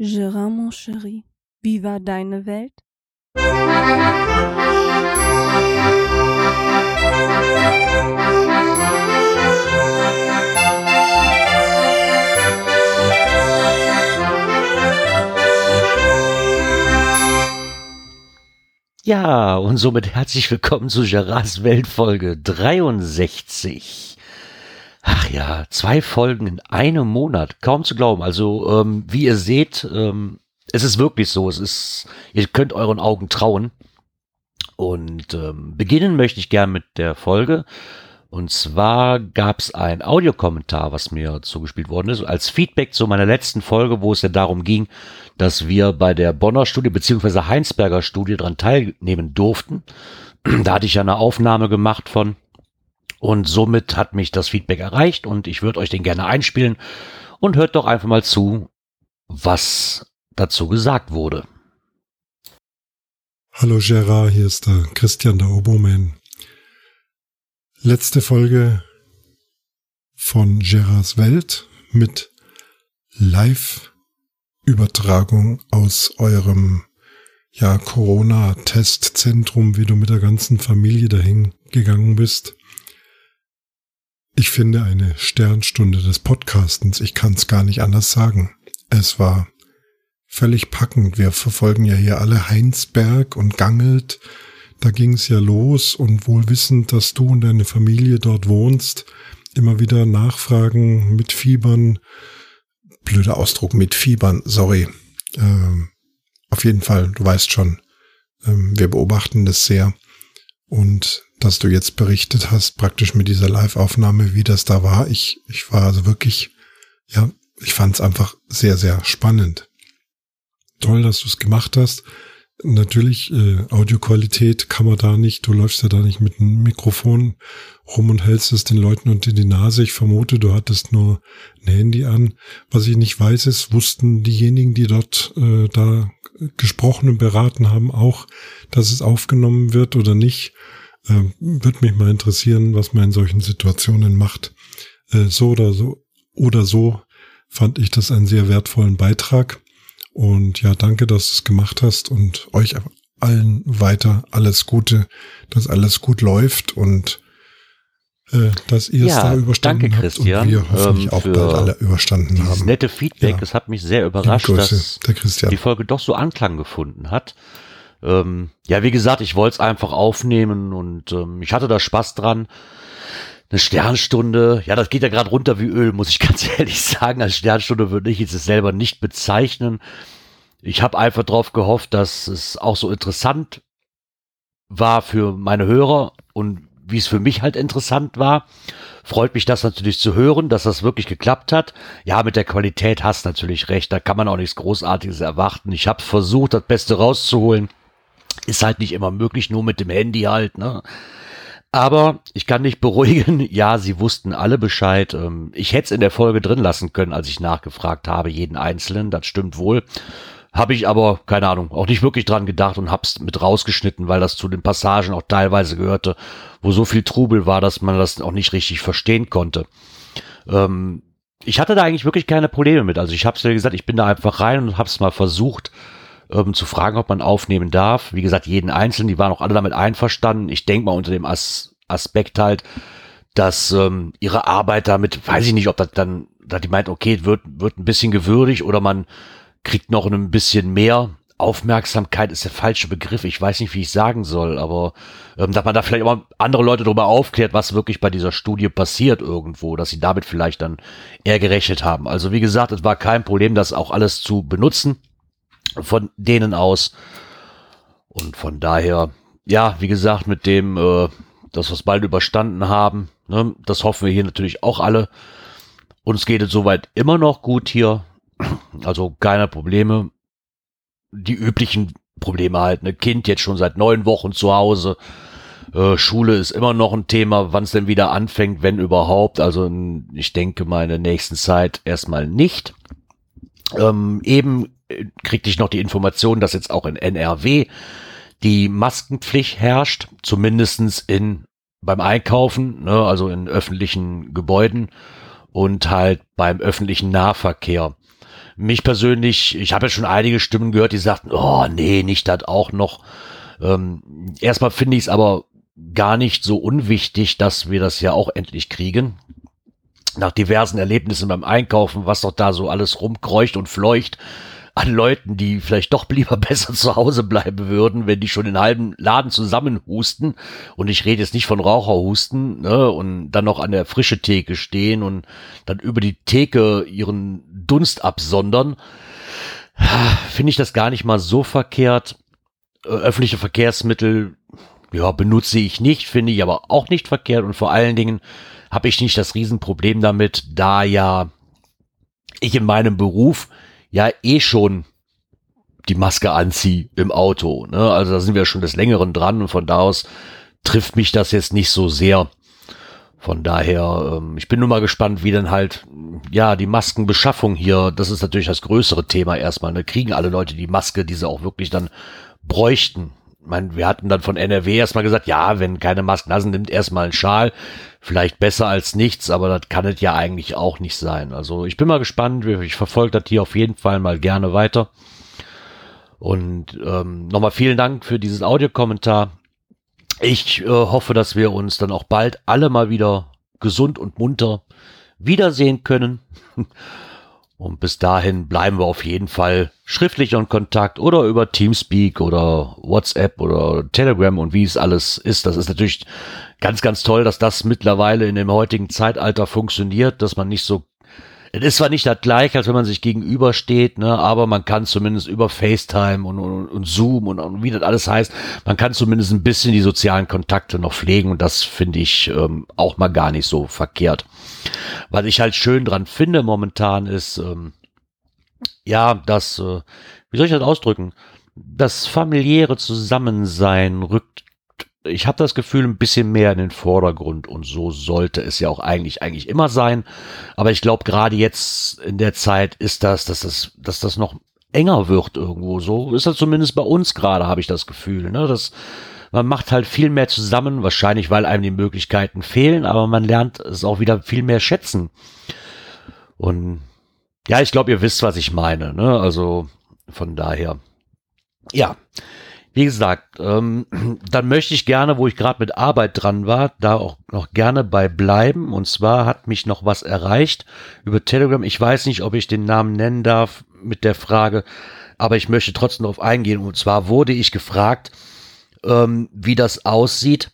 Gérard, mon chéri, wie war deine Welt? Ja, und somit herzlich willkommen zu Gerards Weltfolge 63. Ach ja, zwei Folgen in einem Monat, kaum zu glauben. Also, ähm, wie ihr seht, ähm, es ist wirklich so. Es ist, ihr könnt euren Augen trauen. Und ähm, beginnen möchte ich gern mit der Folge. Und zwar gab es ein Audiokommentar, was mir zugespielt worden ist, als Feedback zu meiner letzten Folge, wo es ja darum ging, dass wir bei der Bonner Studie beziehungsweise Heinsberger Studie dran teilnehmen durften. Da hatte ich ja eine Aufnahme gemacht von und somit hat mich das Feedback erreicht und ich würde euch den gerne einspielen und hört doch einfach mal zu, was dazu gesagt wurde. Hallo Gerard, hier ist der Christian der Oboman. Letzte Folge von Gerards Welt mit Live-Übertragung aus eurem ja, Corona-Testzentrum, wie du mit der ganzen Familie dahin gegangen bist. Ich finde eine Sternstunde des Podcastens. Ich kann es gar nicht anders sagen. Es war völlig packend. Wir verfolgen ja hier alle Heinsberg und Gangelt. Da ging es ja los und wohl wissend, dass du und deine Familie dort wohnst, immer wieder nachfragen mit Fiebern. Blöder Ausdruck mit Fiebern, sorry. Ähm, auf jeden Fall, du weißt schon, ähm, wir beobachten das sehr. Und dass du jetzt berichtet hast, praktisch mit dieser Live-Aufnahme, wie das da war. Ich, ich war also wirklich, ja, ich fand es einfach sehr, sehr spannend. Toll, dass du es gemacht hast. Natürlich, äh, Audioqualität kann man da nicht, du läufst ja da nicht mit einem Mikrofon rum und hältst es den Leuten unter die Nase. Ich vermute, du hattest nur ein Handy an. Was ich nicht weiß, ist, wussten diejenigen, die dort äh, da gesprochen und beraten haben, auch, dass es aufgenommen wird oder nicht. Äh, Würde mich mal interessieren, was man in solchen Situationen macht. Äh, so oder so oder so fand ich das einen sehr wertvollen Beitrag. Und ja, danke, dass du es gemacht hast und euch allen weiter alles Gute, dass alles gut läuft und äh, dass ihr es Ja, da überstanden danke, habt und Christian, wir hoffentlich ähm, auch bald alle überstanden haben. nette Feedback, Ja. das hat mich sehr überrascht, dass der Christian. die Folge doch so Anklang gefunden hat. Ähm, ja, wie gesagt, ich wollte es einfach aufnehmen und ähm, ich hatte da Spaß dran. Eine Sternstunde, ja, das geht ja gerade runter wie Öl, muss ich ganz ehrlich sagen. Als Sternstunde würde ich es selber nicht bezeichnen. Ich habe einfach darauf gehofft, dass es auch so interessant war für meine Hörer und wie es für mich halt interessant war. Freut mich das natürlich zu hören, dass das wirklich geklappt hat. Ja, mit der Qualität hast natürlich recht, da kann man auch nichts Großartiges erwarten. Ich habe versucht, das Beste rauszuholen. Ist halt nicht immer möglich, nur mit dem Handy halt, ne? Aber ich kann dich beruhigen, ja, sie wussten alle Bescheid. Ähm, Ich hätte es in der Folge drin lassen können, als ich nachgefragt habe, jeden Einzelnen, das stimmt wohl. Habe ich aber, keine Ahnung, auch nicht wirklich dran gedacht und hab's mit rausgeschnitten, weil das zu den Passagen auch teilweise gehörte, wo so viel Trubel war, dass man das auch nicht richtig verstehen konnte. Ähm, ich hatte da eigentlich wirklich keine Probleme mit. Also ich habe es ja gesagt, ich bin da einfach rein und habe es mal versucht ähm, zu fragen, ob man aufnehmen darf. Wie gesagt, jeden Einzelnen, die waren auch alle damit einverstanden. Ich denke mal unter dem As Aspekt halt, dass ähm, ihre Arbeit damit, weiß ich nicht, ob das dann, da die meint, okay, wird, wird ein bisschen gewürdigt oder man kriegt noch ein bisschen mehr. Aufmerksamkeit ist der falsche Begriff. Ich weiß nicht, wie ich sagen soll, aber ähm, dass man da vielleicht auch andere Leute darüber aufklärt, was wirklich bei dieser Studie passiert irgendwo, dass sie damit vielleicht dann eher gerechnet haben. Also wie gesagt, es war kein Problem, das auch alles zu benutzen von denen aus. Und von daher, ja, wie gesagt, mit dem, äh, dass wir es bald überstanden haben, ne, das hoffen wir hier natürlich auch alle. Uns geht es soweit immer noch gut hier. Also keine Probleme. Die üblichen Probleme halt. Ne Kind jetzt schon seit neun Wochen zu Hause. Äh, Schule ist immer noch ein Thema, wann es denn wieder anfängt, wenn überhaupt. Also ich denke mal in der nächsten Zeit erstmal nicht. Ähm, eben kriegte ich noch die Information, dass jetzt auch in NRW die Maskenpflicht herrscht, zumindestens in beim Einkaufen, ne, also in öffentlichen Gebäuden und halt beim öffentlichen Nahverkehr. mich persönlich, ich habe ja schon einige Stimmen gehört, die sagten, oh nee, nicht das auch noch. Ähm, erstmal finde ich es aber gar nicht so unwichtig, dass wir das ja auch endlich kriegen. Nach diversen Erlebnissen beim Einkaufen, was doch da so alles rumkreucht und fleucht an Leuten, die vielleicht doch lieber besser zu Hause bleiben würden, wenn die schon den halben Laden zusammenhusten. Und ich rede jetzt nicht von Raucherhusten, ne, und dann noch an der frische Theke stehen und dann über die Theke ihren Dunst absondern. Finde ich das gar nicht mal so verkehrt. Öffentliche Verkehrsmittel, ja, benutze ich nicht, finde ich aber auch nicht verkehrt und vor allen Dingen habe ich nicht das Riesenproblem damit, da ja ich in meinem Beruf ja eh schon die Maske anziehe im Auto. Ne? Also da sind wir schon des Längeren dran und von da aus trifft mich das jetzt nicht so sehr. Von daher, ähm, ich bin nur mal gespannt, wie dann halt, ja, die Maskenbeschaffung hier, das ist natürlich das größere Thema erstmal. Ne? Kriegen alle Leute die Maske, die sie auch wirklich dann bräuchten. Ich meine, wir hatten dann von NRW erstmal gesagt, ja, wenn keine Masken sind, nimmt erstmal einen Schal. Vielleicht besser als nichts, aber das kann es ja eigentlich auch nicht sein. Also ich bin mal gespannt. Ich verfolge das hier auf jeden Fall mal gerne weiter. Und ähm, nochmal vielen Dank für diesen Audiokommentar. Ich äh, hoffe, dass wir uns dann auch bald alle mal wieder gesund und munter wiedersehen können. Und bis dahin bleiben wir auf jeden Fall schriftlich in Kontakt oder über Teamspeak oder WhatsApp oder Telegram und wie es alles ist. Das ist natürlich ganz, ganz toll, dass das mittlerweile in dem heutigen Zeitalter funktioniert, dass man nicht so es ist zwar nicht das gleiche, als wenn man sich gegenübersteht, ne, aber man kann zumindest über FaceTime und, und, und Zoom und, und, wie das alles heißt, man kann zumindest ein bisschen die sozialen Kontakte noch pflegen und das finde ich ähm, auch mal gar nicht so verkehrt. Was ich halt schön dran finde momentan ist, ähm, ja, das, äh, wie soll ich das ausdrücken? Das familiäre Zusammensein rückt ich habe das Gefühl, ein bisschen mehr in den Vordergrund und so sollte es ja auch eigentlich eigentlich immer sein. Aber ich glaube, gerade jetzt in der Zeit ist das, dass das, dass das noch enger wird irgendwo. So ist das zumindest bei uns gerade, habe ich das Gefühl. Ne? Das, man macht halt viel mehr zusammen, wahrscheinlich weil einem die Möglichkeiten fehlen, aber man lernt es auch wieder viel mehr schätzen. Und ja, ich glaube, ihr wisst, was ich meine. Ne? Also von daher, ja. Wie gesagt, ähm, dann möchte ich gerne, wo ich gerade mit Arbeit dran war, da auch noch gerne bei bleiben. Und zwar hat mich noch was erreicht über Telegram. Ich weiß nicht, ob ich den Namen nennen darf mit der Frage, aber ich möchte trotzdem darauf eingehen. Und zwar wurde ich gefragt, ähm, wie das aussieht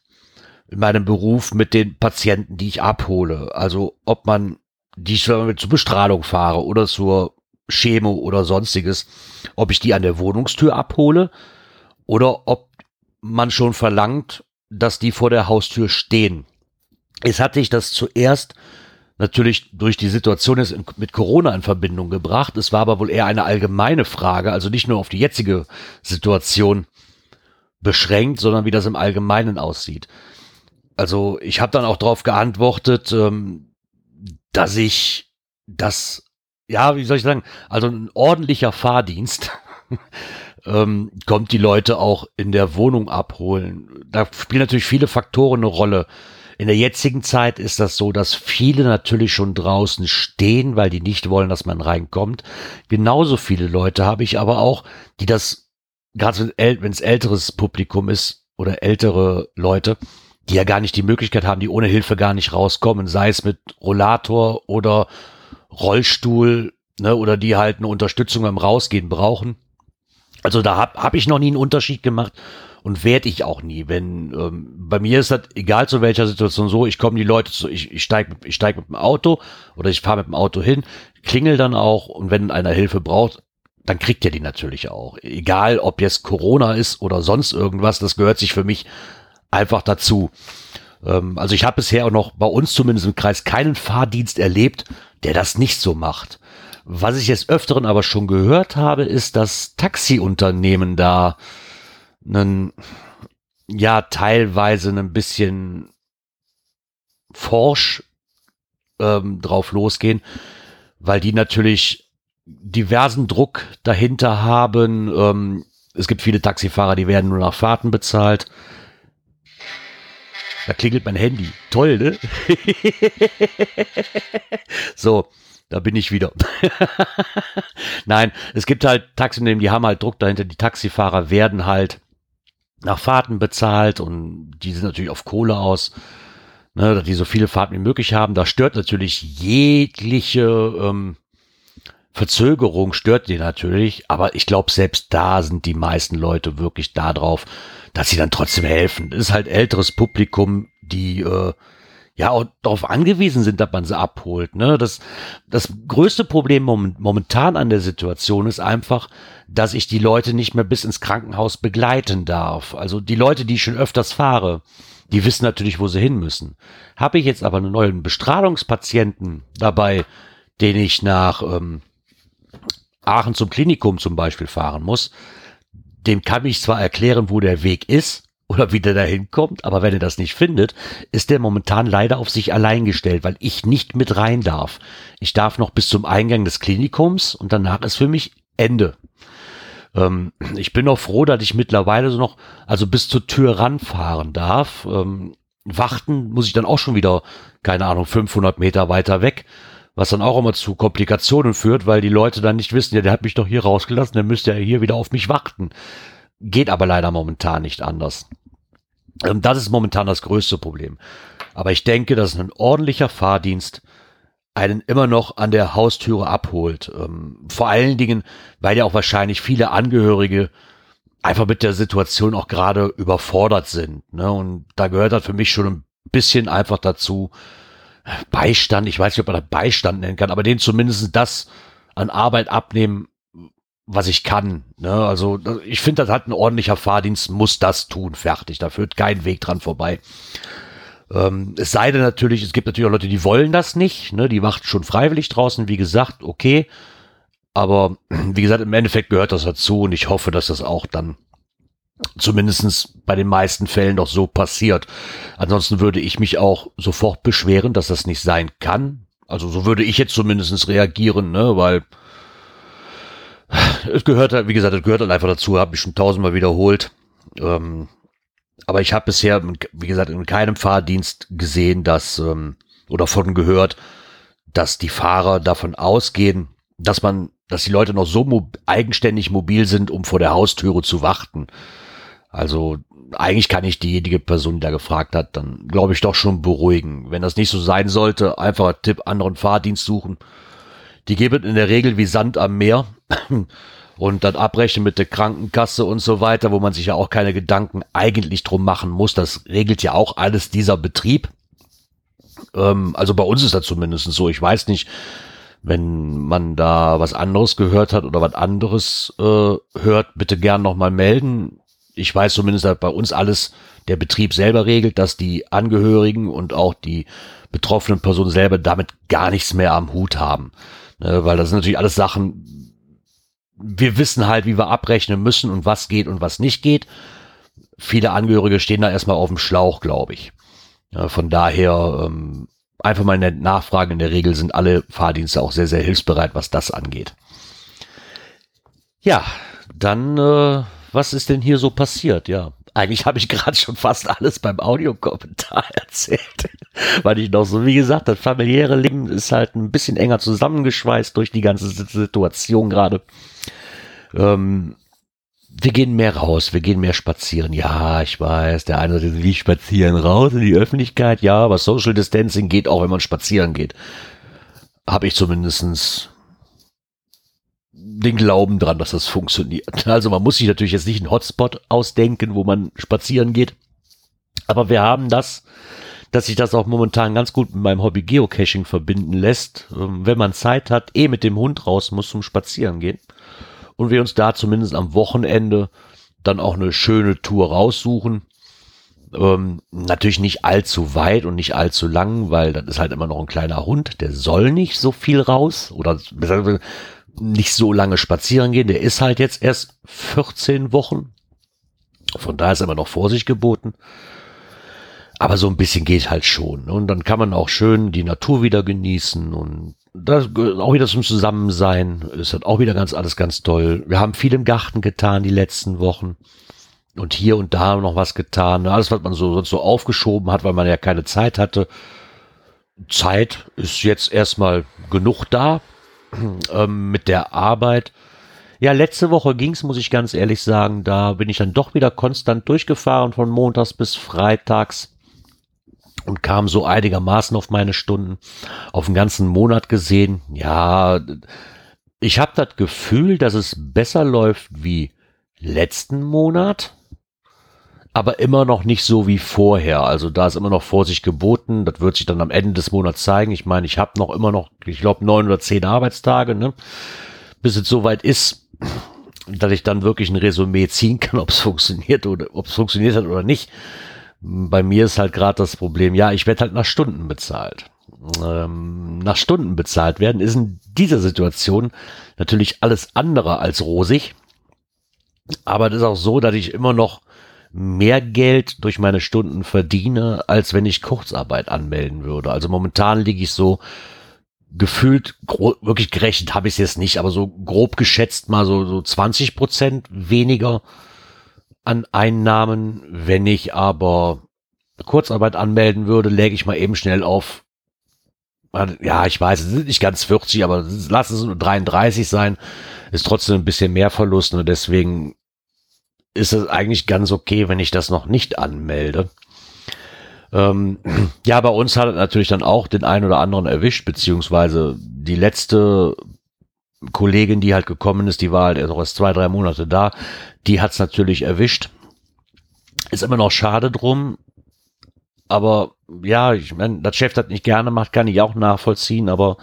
in meinem Beruf mit den Patienten, die ich abhole. Also ob man die ich zur Bestrahlung fahre oder zur Chemo oder sonstiges, ob ich die an der Wohnungstür abhole oder ob man schon verlangt, dass die vor der Haustür stehen. Es hatte ich das zuerst natürlich durch die Situation ist mit Corona in Verbindung gebracht. Es war aber wohl eher eine allgemeine Frage, also nicht nur auf die jetzige Situation beschränkt, sondern wie das im Allgemeinen aussieht. Also ich habe dann auch darauf geantwortet, ähm, dass ich das, ja, wie soll ich sagen, also ein ordentlicher Fahrdienst ähm, kommt die Leute auch in der Wohnung abholen. Da spielen natürlich viele Faktoren eine Rolle. In der jetzigen Zeit ist das so, dass viele natürlich schon draußen stehen, weil die nicht wollen, dass man reinkommt. Genauso viele Leute habe ich aber auch, die das, gerade wenn es älteres Publikum ist oder ältere Leute, die ja gar nicht die Möglichkeit haben, die ohne Hilfe gar nicht rauskommen, sei es mit Rollator oder Rollstuhl, ne, oder die halt eine Unterstützung beim Rausgehen brauchen. Also da habe hab ich noch nie einen Unterschied gemacht und werde ich auch nie. Wenn ähm, bei mir ist das egal zu welcher Situation so, ich komme die Leute zu, ich, ich steige ich steig mit dem Auto oder ich fahre mit dem Auto hin, klingel dann auch und wenn einer Hilfe braucht, dann kriegt er die natürlich auch. Egal, ob jetzt Corona ist oder sonst irgendwas, das gehört sich für mich einfach dazu. Ähm, also ich habe bisher auch noch bei uns zumindest im Kreis keinen Fahrdienst erlebt, der das nicht so macht. Was ich jetzt öfteren aber schon gehört habe, ist, dass Taxiunternehmen da einen, ja, teilweise ein bisschen forsch ähm, drauf losgehen, weil die natürlich diversen Druck dahinter haben. Ähm, es gibt viele Taxifahrer, die werden nur nach Fahrten bezahlt. Da klingelt mein Handy. Toll, ne? so, da bin ich wieder. Nein, es gibt halt Taxiunternehmen, die haben halt Druck dahinter. Die Taxifahrer werden halt nach Fahrten bezahlt und die sind natürlich auf Kohle aus, ne, dass die so viele Fahrten wie möglich haben. Da stört natürlich jegliche ähm, Verzögerung, stört die natürlich, aber ich glaube, selbst da sind die meisten Leute wirklich da drauf, dass sie dann trotzdem helfen. Das ist halt älteres Publikum, die äh, ja auch darauf angewiesen sind, dass man sie abholt. Ne? Das, das größte Problem momentan an der Situation ist einfach, dass ich die Leute nicht mehr bis ins Krankenhaus begleiten darf. Also die Leute, die ich schon öfters fahre, die wissen natürlich, wo sie hin müssen. Habe ich jetzt aber einen neuen Bestrahlungspatienten dabei, den ich nach ähm, Aachen zum Klinikum zum Beispiel fahren muss, dem kann ich zwar erklären, wo der Weg ist, oder wie der da hinkommt, aber wenn er das nicht findet, ist der momentan leider auf sich allein gestellt, weil ich nicht mit rein darf. Ich darf noch bis zum Eingang des Klinikums und danach ist für mich Ende. Ähm, ich bin auch froh, dass ich mittlerweile so noch, also bis zur Tür ranfahren darf. Ähm, warten muss ich dann auch schon wieder, keine Ahnung, 500 Meter weiter weg was dann auch immer zu Komplikationen führt, weil die Leute dann nicht wissen, ja, der hat mich doch hier rausgelassen, der müsste ja hier wieder auf mich warten. Geht aber leider momentan nicht anders. Ähm, das ist momentan das größte Problem. Aber ich denke, dass ein ordentlicher Fahrdienst einen immer noch an der Haustüre abholt. Ähm, vor allen Dingen, weil ja auch wahrscheinlich viele Angehörige einfach mit der Situation auch gerade überfordert sind. Ne? Und da gehört halt für mich schon ein bisschen einfach dazu, Beistand, ich weiß nicht, ob man das Beistand nennen kann, aber den zumindest das an Arbeit abnehmen, was ich kann. Ne? Also ich finde, das hat ein ordentlicher Fahrdienst, muss das tun, fertig. Da führt kein Weg dran vorbei. Ähm, es sei denn natürlich, es gibt natürlich auch Leute, die wollen das nicht. Ne? Die wacht schon freiwillig draußen, wie gesagt, okay. Aber wie gesagt, im Endeffekt gehört das dazu und ich hoffe, dass das auch dann zumindestens bei den meisten Fällen doch so passiert. Ansonsten würde ich mich auch sofort beschweren, dass das nicht sein kann. Also so würde ich jetzt zumindestens reagieren, ne, weil es gehört halt, wie gesagt, es gehört halt einfach dazu, habe ich schon tausendmal wiederholt. Ähm, aber ich habe bisher, wie gesagt, in keinem Fahrdienst gesehen, dass ähm, oder von gehört, dass die Fahrer davon ausgehen, dass man, dass die Leute noch so mob eigenständig mobil sind, um vor der Haustüre zu warten. Also eigentlich kann ich diejenige Person, die da gefragt hat, dann glaube ich doch schon beruhigen. Wenn das nicht so sein sollte, einfach Tipp, anderen Fahrdienst suchen. Die geben in der Regel wie Sand am Meer und dann abrechnen mit der Krankenkasse und so weiter, wo man sich ja auch keine Gedanken eigentlich drum machen muss. Das regelt ja auch alles dieser Betrieb. Ähm, also bei uns ist das zumindest so. Ich weiß nicht, wenn man da was anderes gehört hat oder was anderes äh, hört, bitte gern nochmal melden ich weiß zumindest, dass bei uns alles der Betrieb selber regelt, dass die Angehörigen und auch die betroffenen Personen selber damit gar nichts mehr am Hut haben. Ne, weil das sind natürlich alles Sachen, wir wissen halt, wie wir abrechnen müssen und was geht und was nicht geht. Viele Angehörige stehen da erstmal auf dem Schlauch, glaube ich. Von daher ähm, einfach mal in der Nachfrage. In der Regel sind alle Fahrdienste auch sehr, sehr hilfsbereit, was das angeht. Ja, dann äh, was ist denn hier so passiert? Ja, eigentlich habe ich gerade schon fast alles beim Audiokommentar erzählt. Weil ich noch so, wie gesagt, das familiäre Leben ist halt ein bisschen enger zusammengeschweißt durch die ganze Situation gerade. Ähm, wir gehen mehr raus, wir gehen mehr spazieren. Ja, ich weiß, der eine sagt, wie spazieren raus in die Öffentlichkeit. Ja, aber Social Distancing geht auch, wenn man spazieren geht. Habe ich zumindestens den Glauben dran, dass das funktioniert. Also man muss sich natürlich jetzt nicht einen Hotspot ausdenken, wo man spazieren geht. Aber wir haben das, dass sich das auch momentan ganz gut mit meinem Hobby Geocaching verbinden lässt. Ähm, wenn man Zeit hat, eh mit dem Hund raus muss zum Spazieren gehen. Und wir uns da zumindest am Wochenende dann auch eine schöne Tour raussuchen. Ähm, natürlich nicht allzu weit und nicht allzu lang, weil das ist halt immer noch ein kleiner Hund, der soll nicht so viel raus oder nicht so lange spazieren gehen. Der ist halt jetzt erst 14 Wochen. Von daher ist immer noch Vorsicht geboten. Aber so ein bisschen geht halt schon. Und dann kann man auch schön die Natur wieder genießen und das auch wieder zum Zusammensein. Ist halt auch wieder ganz alles ganz toll. Wir haben viel im Garten getan die letzten Wochen. Und hier und da noch was getan. Alles, was man so, sonst so aufgeschoben hat, weil man ja keine Zeit hatte. Zeit ist jetzt erstmal genug da ähm, mit der Arbeit. Ja, letzte Woche ging's, muss ich ganz ehrlich sagen. Da bin ich dann doch wieder konstant durchgefahren von montags bis freitags und kam so einigermaßen auf meine Stunden, auf den ganzen Monat gesehen. Ja, ich habe das Gefühl, dass es besser läuft wie letzten Monat, aber immer noch nicht so wie vorher. Also da ist immer noch Vorsicht geboten. Das wird sich dann am Ende des Monats zeigen. Ich meine, ich habe noch immer noch, ich glaube, neun oder zehn Arbeitstage, ne? bis es soweit ist, dass ich dann wirklich ein Resümee ziehen kann, ob es funktioniert oder ob es funktioniert hat oder nicht. Bei mir ist halt gerade das Problem, ja, ich werde halt nach Stunden bezahlt. Ähm, nach Stunden bezahlt werden ist in dieser Situation natürlich alles andere als rosig. Aber das ist auch so, dass ich immer noch mehr Geld durch meine Stunden verdiene, als wenn ich Kurzarbeit anmelden würde. Also momentan liege ich so gefühlt, wirklich gerechnet habe ich es jetzt nicht, aber so grob geschätzt mal so, so 20 Prozent weniger an Einnahmen. Wenn ich aber Kurzarbeit anmelden würde, läge ich mal eben schnell auf. Ja, ich weiß, es sind nicht ganz 40, aber lass es nur 33 sein. Ist trotzdem ein bisschen mehr Verlust und deswegen ist es eigentlich ganz okay, wenn ich das noch nicht anmelde. Ähm, ja, bei uns hat es natürlich dann auch den einen oder anderen erwischt, beziehungsweise die letzte Kollegin, die halt gekommen ist, die war halt erst zwei, drei Monate da, die hat's natürlich erwischt. Ist immer noch schade drum, aber ja, ich meine, das Chef das nicht gerne macht, kann ich auch nachvollziehen, aber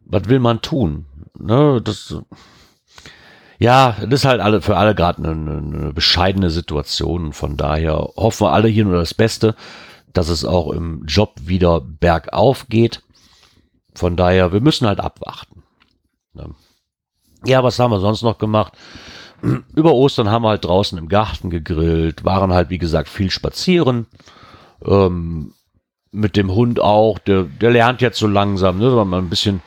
was will man tun? Ne, das, ja, das ist halt alle, für alle gerade eine, eine bescheidene Situation. Von daher hoffen wir alle hier nur das Beste, dass es auch im Job wieder bergauf geht. Von daher, wir müssen halt abwarten. Ne? Ja, was haben wir sonst noch gemacht? Über Ostern haben wir halt draußen im Garten gegrillt, waren halt, wie gesagt, viel spazieren. Ähm, mit dem Hund auch, der, der lernt jetzt so langsam, ne, wenn man ein bisschen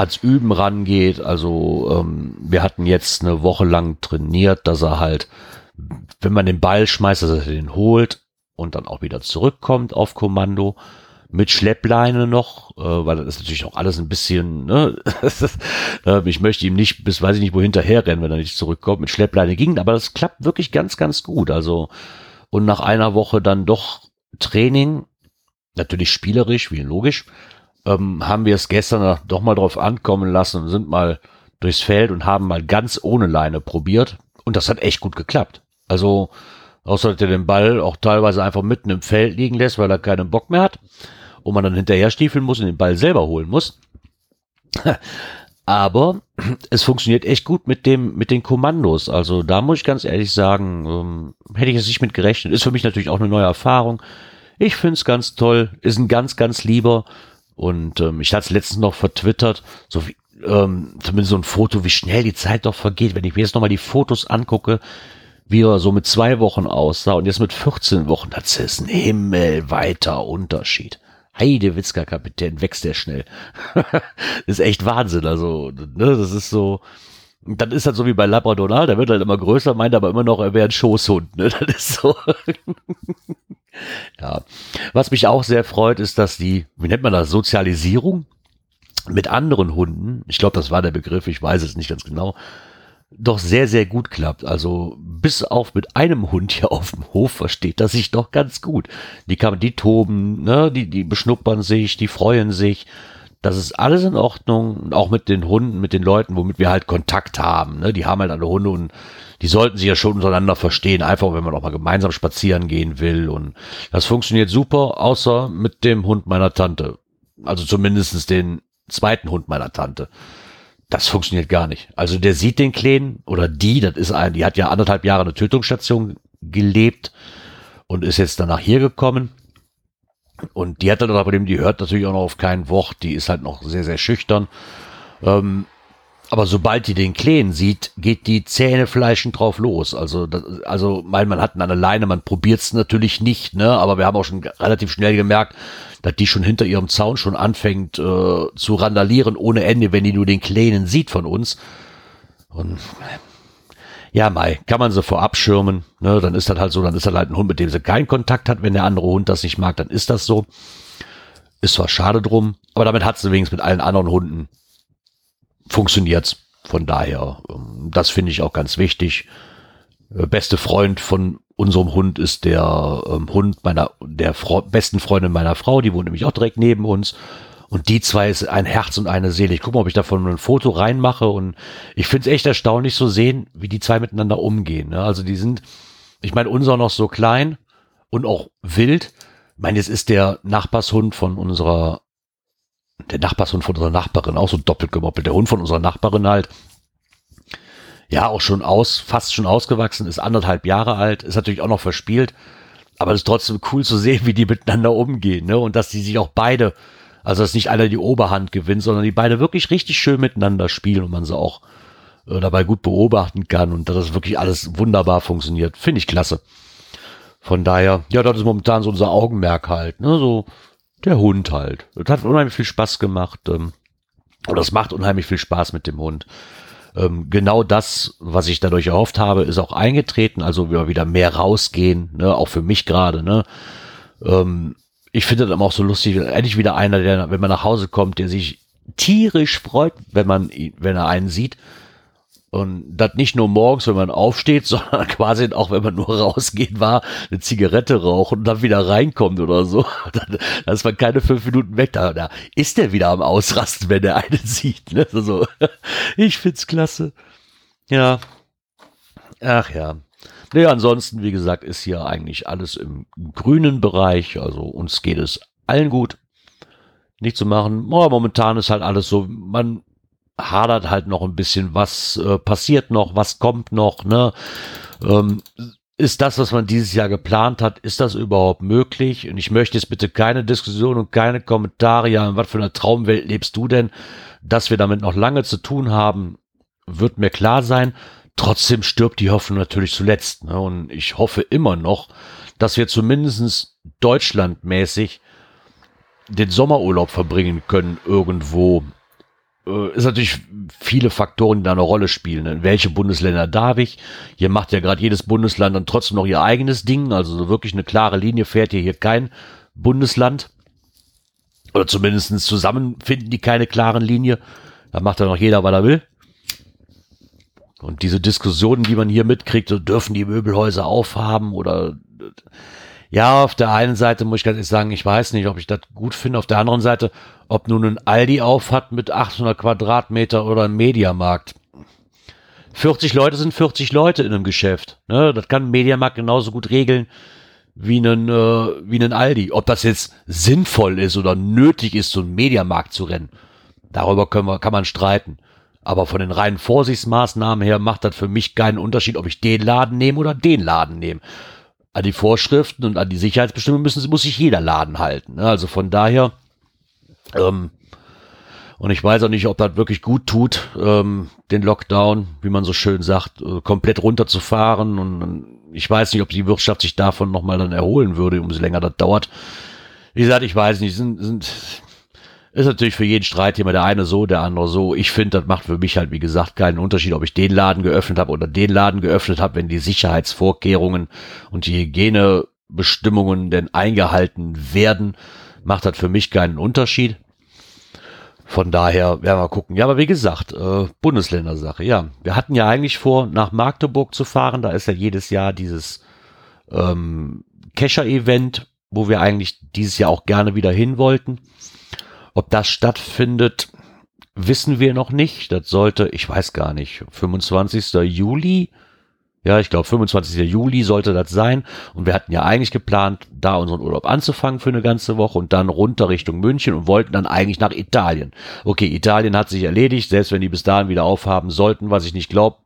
ans Üben rangeht. Also ähm, wir hatten jetzt eine Woche lang trainiert, dass er halt, wenn man den Ball schmeißt, dass er den holt und dann auch wieder zurückkommt auf Kommando mit Schleppleine noch, äh, weil das ist natürlich auch alles ein bisschen, ne? äh, ich möchte ihm nicht bis weiß ich nicht wo hinterher rennen, wenn er nicht zurückkommt. Mit Schleppleine ging, aber das klappt wirklich ganz, ganz gut. Also und nach einer Woche dann doch Training, natürlich spielerisch, wie logisch, ähm, haben wir es gestern doch mal drauf ankommen lassen und sind mal durchs Feld und haben mal ganz ohne Leine probiert. Und das hat echt gut geklappt. Also, außer dass er den Ball auch teilweise einfach mitten im Feld liegen lässt, weil er keinen Bock mehr hat und man dann hinterher stiefeln muss und den Ball selber holen muss. Aber es funktioniert echt gut mit dem, mit den Kommandos. Also da muss ich ganz ehrlich sagen, ähm, hätte ich es nicht mit gerechnet. Ist für mich natürlich auch eine neue Erfahrung. Ich finde es ganz toll, ist ein ganz, ganz lieber. Und ähm, ich hatte es letztens noch vertwittert, so wie, ähm, zumindest so ein Foto, wie schnell die Zeit doch vergeht. Wenn ich mir jetzt nochmal die Fotos angucke, wie er so mit zwei Wochen aussah und jetzt mit 14 Wochen, das ist ein himmelweiter Unterschied. Heidewitzka Kapitän, wächst der schnell. ist echt Wahnsinn. Also, ne, das ist so. Dann ist das so wie bei Labrador, der wird halt immer größer, meint aber immer noch, er wäre ein Schoßhund. Ne? Das ist so. ja. Was mich auch sehr freut, ist, dass die, wie nennt man das, Sozialisierung mit anderen Hunden, ich glaube, das war der Begriff, ich weiß es nicht ganz genau, doch sehr, sehr gut klappt. Also bis auf mit einem Hund hier auf dem Hof versteht das sich doch ganz gut. Die kann die toben, ne, die, die beschnuppern sich, die freuen sich. Das ist alles in Ordnung. auch mit den Hunden, mit den Leuten, womit wir halt Kontakt haben. Ne? Die haben halt alle Hunde und die sollten sich ja schon untereinander verstehen, einfach wenn man auch mal gemeinsam spazieren gehen will. Und das funktioniert super, außer mit dem Hund meiner Tante. Also zumindestens den zweiten Hund meiner Tante. Das funktioniert gar nicht. Also der sieht den Kleinen oder die, das ist ein, die hat ja anderthalb Jahre eine Tötungsstation gelebt und ist jetzt danach hier gekommen. Und die hat dann das Problem, die hört natürlich auch noch auf kein Wort, die ist halt noch sehr, sehr schüchtern. Ähm, aber sobald die den Kleen sieht, geht die Zähne fleischen drauf los. Also, das, also, mein, man hat eine Leine, man probiert es natürlich nicht, ne? Aber wir haben auch schon relativ schnell gemerkt, dass die schon hinter ihrem Zaun schon anfängt äh, zu randalieren ohne Ende, wenn die nur den Kleinen sieht von uns. Und ja, Mai, kann man sie vorab schirmen, ne? Dann ist das halt so, dann ist das halt ein Hund, mit dem sie keinen Kontakt hat. Wenn der andere Hund das nicht mag, dann ist das so. Ist zwar schade drum, aber damit hat es übrigens mit allen anderen Hunden funktioniert. Von daher, ähm, das finde ich auch ganz wichtig. Äh, beste Freund von unserem Hund ist der ähm, Hund meiner, der Fro besten Freundin meiner Frau, die wohnt nämlich auch direkt neben uns. Und die zwei ist ein Herz und eine Seele. Ich gucke mal, ob ich davon ein Foto reinmache. Und ich finde es echt erstaunlich zu sehen, wie die zwei miteinander umgehen. Ne? Also die sind, ich meine, unser noch so klein und auch wild. Ich meine, jetzt ist der Nachbarshund von unserer, der Nachbarshund von unserer Nachbarin auch so doppelt gemoppelt. Der Hund von unserer Nachbarin halt. Ja, auch schon aus, fast schon ausgewachsen, ist anderthalb Jahre alt, ist natürlich auch noch verspielt. Aber es ist trotzdem cool zu sehen, wie die miteinander umgehen, ne? Und dass die sich auch beide also dass nicht einer die Oberhand gewinnt, sondern die beide wirklich richtig schön miteinander spielen und man sie auch äh, dabei gut beobachten kann und dass das wirklich alles wunderbar funktioniert. Finde ich klasse. Von daher, ja, das ist momentan so unser Augenmerk halt, ne, so der Hund halt. Das hat unheimlich viel Spaß gemacht. Ähm, und das macht unheimlich viel Spaß mit dem Hund. Ähm, genau das, was ich dadurch erhofft habe, ist auch eingetreten. Also wir wieder mehr rausgehen, ne, auch für mich gerade, ne. Ähm, ich finde das auch so lustig, endlich wieder einer, der, wenn man nach Hause kommt, der sich tierisch freut, wenn man, wenn er einen sieht. Und das nicht nur morgens, wenn man aufsteht, sondern quasi auch, wenn man nur rausgeht war, eine Zigarette rauchen und dann wieder reinkommt oder so. Dann, dann ist man keine fünf Minuten weg. Da, da ist der wieder am Ausrasten, wenn er einen sieht. Ne? Also, ich find's klasse. Ja. Ach ja. Nee, ansonsten, wie gesagt, ist hier eigentlich alles im grünen Bereich. Also uns geht es allen gut. Nicht zu machen. Oh, momentan ist halt alles so, man hadert halt noch ein bisschen, was äh, passiert noch, was kommt noch, ne? Ähm, ist das, was man dieses Jahr geplant hat, ist das überhaupt möglich? Und ich möchte jetzt bitte keine Diskussion und keine Kommentare, ja, in was für einer Traumwelt lebst du denn? Dass wir damit noch lange zu tun haben, wird mir klar sein. Trotzdem stirbt die Hoffnung natürlich zuletzt. Ne? Und ich hoffe immer noch, dass wir zumindest deutschlandmäßig den Sommerurlaub verbringen können irgendwo. Äh, ist natürlich viele Faktoren, die da eine Rolle spielen. In welche Bundesländer darf ich? Hier macht ja gerade jedes Bundesland dann trotzdem noch ihr eigenes Ding. Also so wirklich eine klare Linie fährt hier, hier kein Bundesland. Oder zumindest zusammen finden die keine klaren Linie. Da macht dann noch jeder, was er will. Und diese Diskussionen, die man hier mitkriegt, so dürfen die Möbelhäuser aufhaben oder ja, auf der einen Seite muss ich ganz ehrlich sagen, ich weiß nicht, ob ich das gut finde. Auf der anderen Seite, ob nun ein Aldi aufhat mit 800 Quadratmeter oder ein Mediamarkt. 40 Leute sind 40 Leute in einem Geschäft. Ne? Das kann ein Mediamarkt genauso gut regeln wie ein, äh, wie ein Aldi. Ob das jetzt sinnvoll ist oder nötig ist, so einen Mediamarkt zu rennen, darüber können wir, kann man streiten. Aber von den reinen Vorsichtsmaßnahmen her macht das für mich keinen Unterschied, ob ich den Laden nehme oder den Laden nehme. An die Vorschriften und an die Sicherheitsbestimmungen müssen, muss sich jeder Laden halten. Ne? Also von daher, ähm, und ich weiß auch nicht, ob das wirklich gut tut, ähm, den Lockdown, wie man so schön sagt, äh, komplett runterzufahren. Und, ich weiß nicht, ob die Wirtschaft sich davon nochmal dann erholen würde, umso länger das dauert. Wie gesagt, ich weiß nicht, sind, sind ist natürlich für jeden Streitthema der eine so, der andere so. Ich finde, das macht für mich halt, wie gesagt, keinen Unterschied, ob ich den Laden geöffnet habe oder den Laden geöffnet habe, wenn die Sicherheitsvorkehrungen und die Hygienebestimmungen denn eingehalten werden, macht das für mich keinen Unterschied. Von daher werden wir gucken. Ja, aber wie gesagt, äh, Bundesländersache. Ja, wir hatten ja eigentlich vor, nach Magdeburg zu fahren. Da ist ja jedes Jahr dieses ähm, Kescher-Event, wo wir eigentlich dieses Jahr auch gerne wieder hin wollten. Ob das stattfindet, wissen wir noch nicht. Das sollte, ich weiß gar nicht, 25. Juli. Ja, ich glaube, 25. Juli sollte das sein. Und wir hatten ja eigentlich geplant, da unseren Urlaub anzufangen für eine ganze Woche und dann runter Richtung München und wollten dann eigentlich nach Italien. Okay, Italien hat sich erledigt, selbst wenn die bis dahin wieder aufhaben sollten, was ich nicht glaube,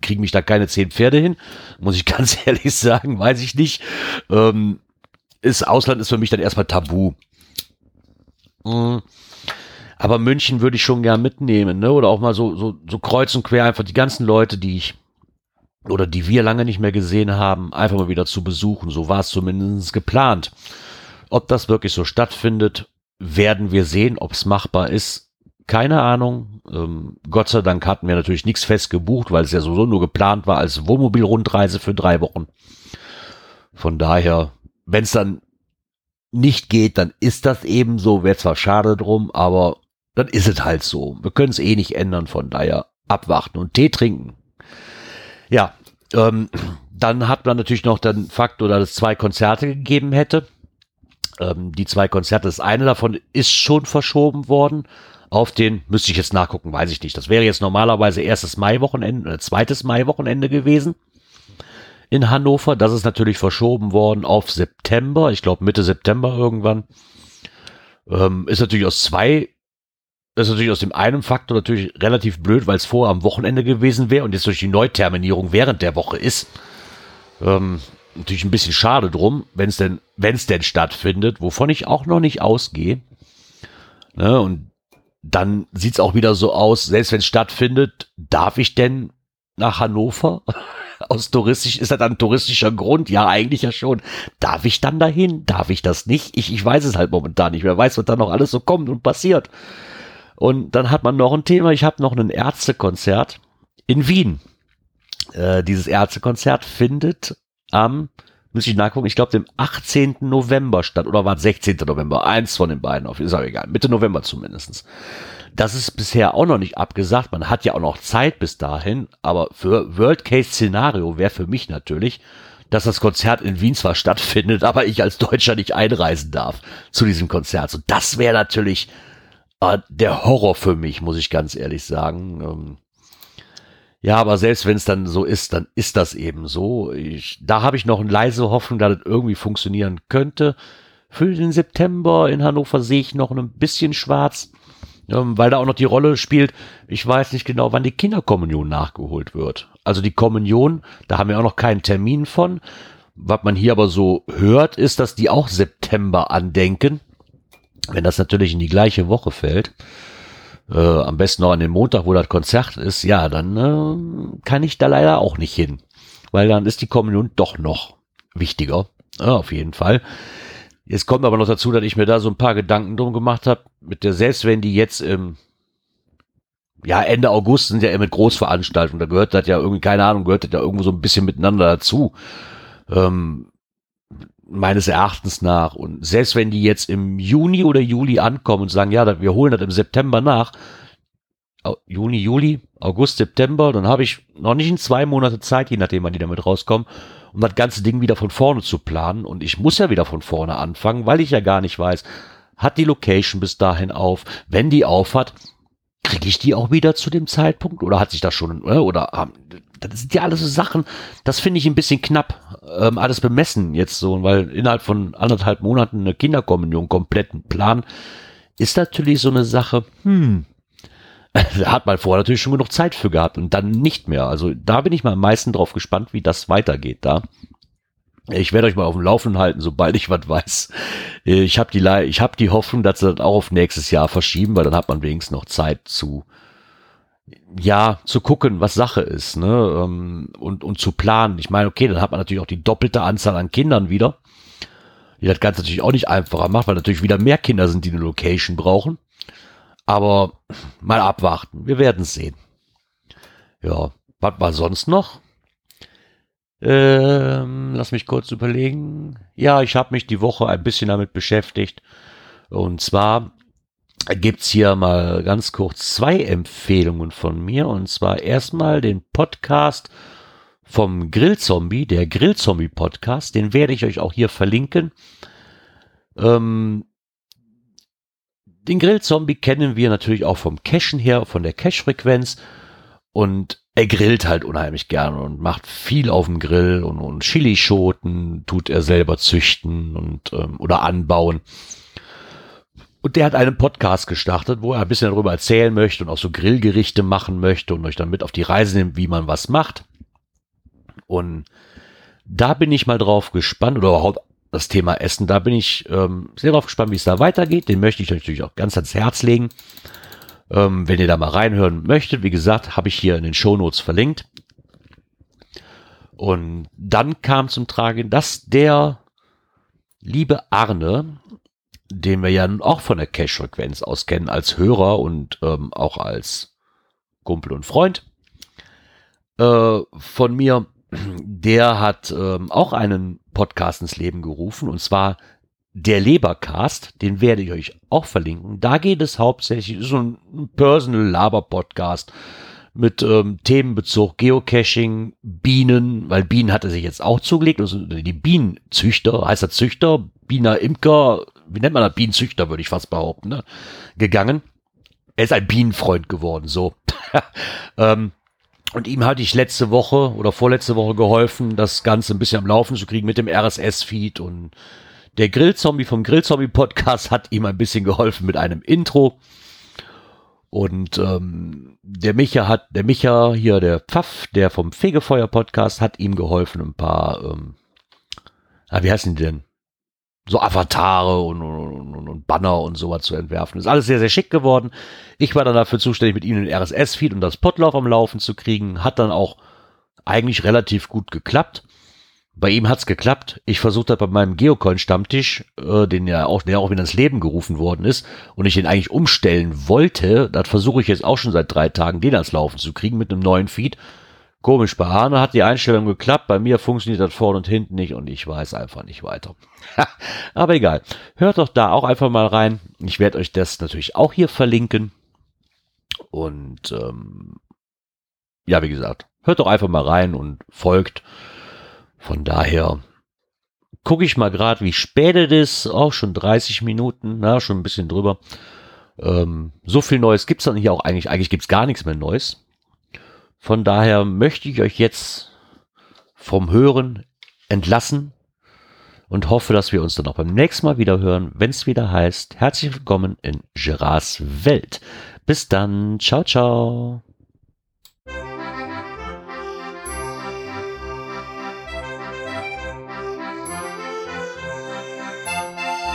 kriegen mich da keine zehn Pferde hin. Muss ich ganz ehrlich sagen, weiß ich nicht. Ähm, ist, Ausland ist für mich dann erstmal tabu. Mhm. Aber München würde ich schon gern mitnehmen, ne? Oder auch mal so, so, so kreuz und quer einfach die ganzen Leute, die ich oder die wir lange nicht mehr gesehen haben, einfach mal wieder zu besuchen. So war es zumindest geplant. Ob das wirklich so stattfindet, werden wir sehen. Ob es machbar ist, keine Ahnung. Ähm, Gott sei Dank hatten wir natürlich nichts fest gebucht, weil es ja sowieso nur geplant war als Wohnmobilrundreise für drei Wochen. Von daher, wenn es dann nicht geht, dann ist das eben so, wäre zwar schade drum, aber dann ist es halt so. Wir können es eh nicht ändern, von daher abwarten und Tee trinken. Ja, ähm, dann hat man natürlich noch den Faktor, dass es zwei Konzerte gegeben hätte. Ähm, die zwei Konzerte, das eine davon ist schon verschoben worden auf den, müsste ich jetzt nachgucken, weiß ich nicht. Das wäre jetzt normalerweise erstes Maiwochenende, äh, zweites Maiwochenende gewesen in Hannover. Das ist natürlich verschoben worden auf September. Ich glaube Mitte September irgendwann. Ähm, ist natürlich aus zwei, ist natürlich aus dem einen Faktor natürlich relativ blöd, weil es vorher am Wochenende gewesen wäre und jetzt durch die Neuterminierung während der Woche ist. Ähm, natürlich ein bisschen schade drum, wenn es denn, wenn es denn stattfindet, wovon ich auch noch nicht ausgehe. Ne, und dann sieht es auch wieder so aus, selbst wenn es stattfindet, darf ich denn nach Hannover? aus touristisch, ist das dann touristischer Grund? Ja, eigentlich ja schon. Darf ich dann dahin? Darf ich das nicht? Ich, ich weiß es halt momentan nicht. Wer weiß, was da noch alles so kommt und passiert. Und dann hat man noch ein Thema. Ich habe noch ein Ärztekonzert in Wien. Äh, dieses Ärztekonzert findet am, muss ich nachgucken, ich glaube dem 18. November statt. Oder war es 16. November? Eins von den beiden. Auf, ist auch egal. Mitte November zumindestens. Das ist bisher auch noch nicht abgesagt. Man hat ja auch noch Zeit bis dahin. Aber für World Case Szenario wäre für mich natürlich, dass das Konzert in Wien zwar stattfindet, aber ich als Deutscher nicht einreisen darf zu diesem Konzert. So, das wäre natürlich äh, der Horror für mich, muss ich ganz ehrlich sagen. Ähm, ja, aber selbst wenn es dann so ist, dann ist das eben so. Ich, da habe ich noch eine leise Hoffnung, dass das irgendwie funktionieren könnte. Für den September in Hannover sehe ich noch ein bisschen schwarz ähm, weil da auch noch die Rolle spielt, ich weiß nicht genau, wann die Kinderkommunion nachgeholt wird. Also die Kommunion, da haben wir auch noch keinen Termin von. Was man hier aber so hört, ist, dass die auch September andenken. Wenn das natürlich in die gleiche Woche fällt, äh, am besten noch an den Montag, wo das Konzert ist, ja, dann äh, kann ich da leider auch nicht hin. Weil dann ist die Kommunion doch noch wichtiger. Ja, auf jeden Fall. Jetzt kommt aber noch dazu, dass ich mir da so ein paar Gedanken drum gemacht habe, mit der, selbst wenn die jetzt im, ja, Ende August sind ja immer mit Großveranstaltungen, da gehört das ja irgendwie, keine Ahnung, gehört das ja irgendwo so ein bisschen miteinander dazu. Ähm, meines Erachtens nach. Und selbst wenn die jetzt im Juni oder Juli ankommen und sagen, ja, wir holen das im September nach, Juni, Juli, August, September, dann habe ich noch nicht in zwei Monate Zeit, je nachdem, wann die damit rauskommen, um das ganze Ding wieder von vorne zu planen. Und ich muss ja wieder von vorne anfangen, weil ich ja gar nicht weiß, hat die Location bis dahin auf? Wenn die auf hat, kriege ich die auch wieder zu dem Zeitpunkt? Oder hat sich das schon, äh, oder, oder das sind ja alles so Sachen, das finde ich ein bisschen knapp, ähm, alles bemessen jetzt so, weil innerhalb von anderthalb Monaten eine Kinderkommunion kompletten Plan ist natürlich so eine Sache, hm, da hat man vorher natürlich schon genug Zeit für gehabt und dann nicht mehr. Also da bin ich mal am meisten drauf gespannt, wie das weitergeht da. Ich werde euch mal auf dem Laufenden halten, sobald ich was weiß. Ich habe die, hab die Hoffnung, dass sie das auch auf nächstes Jahr verschieben, weil dann hat man wenigstens noch Zeit zu, ja, zu gucken, was Sache ist, ne, ähm, und, und zu planen. Ich meine, okay, dann hat man natürlich auch die doppelte Anzahl an Kindern wieder, die das Ganze natürlich auch nicht einfacher macht, weil natürlich wieder mehr Kinder sind, die eine Location brauchen. Aber mal abwarten. Wir werden sehen. Ja, was war sonst noch? Ähm, lass mich kurz überlegen. Ja, ich habe mich die Woche ein bisschen damit beschäftigt. Und zwar gibt's hier mal ganz kurz zwei Empfehlungen von mir. Und zwar erstmal den Podcast vom Grillzombie, der Grillzombie Podcast. Den werde ich euch auch hier verlinken. Ähm, den Grillzombie kennen wir natürlich auch vom Cashen her, von der Cache-Frequenz. Und er grillt halt unheimlich gerne und macht viel auf dem Grill und, und Chilischoten tut er selber züchten und ähm, oder anbauen. Und der hat einen Podcast gestartet, wo er ein bisschen darüber erzählen möchte und auch so Grillgerichte machen möchte und euch dann mit auf die Reise nimmt, wie man was macht. Und da bin ich mal drauf gespannt oder überhaupt das Thema Essen. Da bin ich ähm, sehr drauf gespannt, wie es da weitergeht. Den möchte ich natürlich auch ganz ans Herz legen. Ähm, wenn ihr da mal reinhören möchtet, wie gesagt, habe ich hier in den Shownotes verlinkt. Und dann kam zum Tragen, dass der liebe Arne, den wir ja auch von der Cash-Frequenz aus kennen, als Hörer und ähm, auch als Kumpel und Freund äh, von mir, der hat ähm, auch einen Podcast ins Leben gerufen und zwar der Lebercast, den werde ich euch auch verlinken. Da geht es hauptsächlich, so ein Personal Laber Podcast mit ähm, Themenbezug Geocaching, Bienen, weil Bienen hat er sich jetzt auch zugelegt, also die Bienenzüchter, heißt er Züchter, Biener Imker, wie nennt man das, Bienenzüchter, würde ich fast behaupten, ne? gegangen. Er ist ein Bienenfreund geworden, so. ähm, und ihm hatte ich letzte Woche oder vorletzte Woche geholfen, das Ganze ein bisschen am Laufen zu kriegen mit dem RSS-Feed und der Grillzombie vom Grillzombie-Podcast hat ihm ein bisschen geholfen mit einem Intro. Und ähm, der Micha hat, der Micha hier, der Pfaff, der vom Fegefeuer-Podcast, hat ihm geholfen, ein paar, ähm, ah, wie heißen die denn? So Avatare und, und, und, Banner und sowas zu entwerfen. ist alles sehr, sehr schick geworden. Ich war dann dafür zuständig, mit ihnen den RSS-Feed und das Potlauf am Laufen zu kriegen. Hat dann auch eigentlich relativ gut geklappt. Bei ihm hat's geklappt. Ich versuchte bei meinem Geocoin-Stammtisch, äh, den ja auch, der auch wieder ins Leben gerufen worden ist, und ich den eigentlich umstellen wollte, das versuche ich jetzt auch schon seit drei Tagen, den ans Laufen zu kriegen mit einem neuen Feed. Komisch, bei Arne hat die Einstellung geklappt, bei mir funktioniert das vorne und hinten nicht und ich weiß einfach nicht weiter. Aber egal. Hört doch da auch einfach mal rein. Ich werde euch das natürlich auch hier verlinken. Und ähm, ja, wie gesagt, hört doch einfach mal rein und folgt. Von daher gucke ich mal gerade, wie spät es ist. Auch schon 30 Minuten, na, schon ein bisschen drüber. Ähm, so viel Neues gibt's dann hier auch eigentlich. Eigentlich gibt's gar nichts mehr Neues. Von daher möchte ich euch jetzt vom Hören entlassen und hoffe, dass wir uns dann auch beim nächsten Mal wieder hören, wenn es wieder heißt, herzlich willkommen in Gerards Welt. Bis dann, ciao, ciao.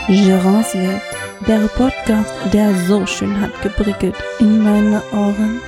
Gerards Welt, der Podcast, der so schön hat geprickelt in meine Ohren.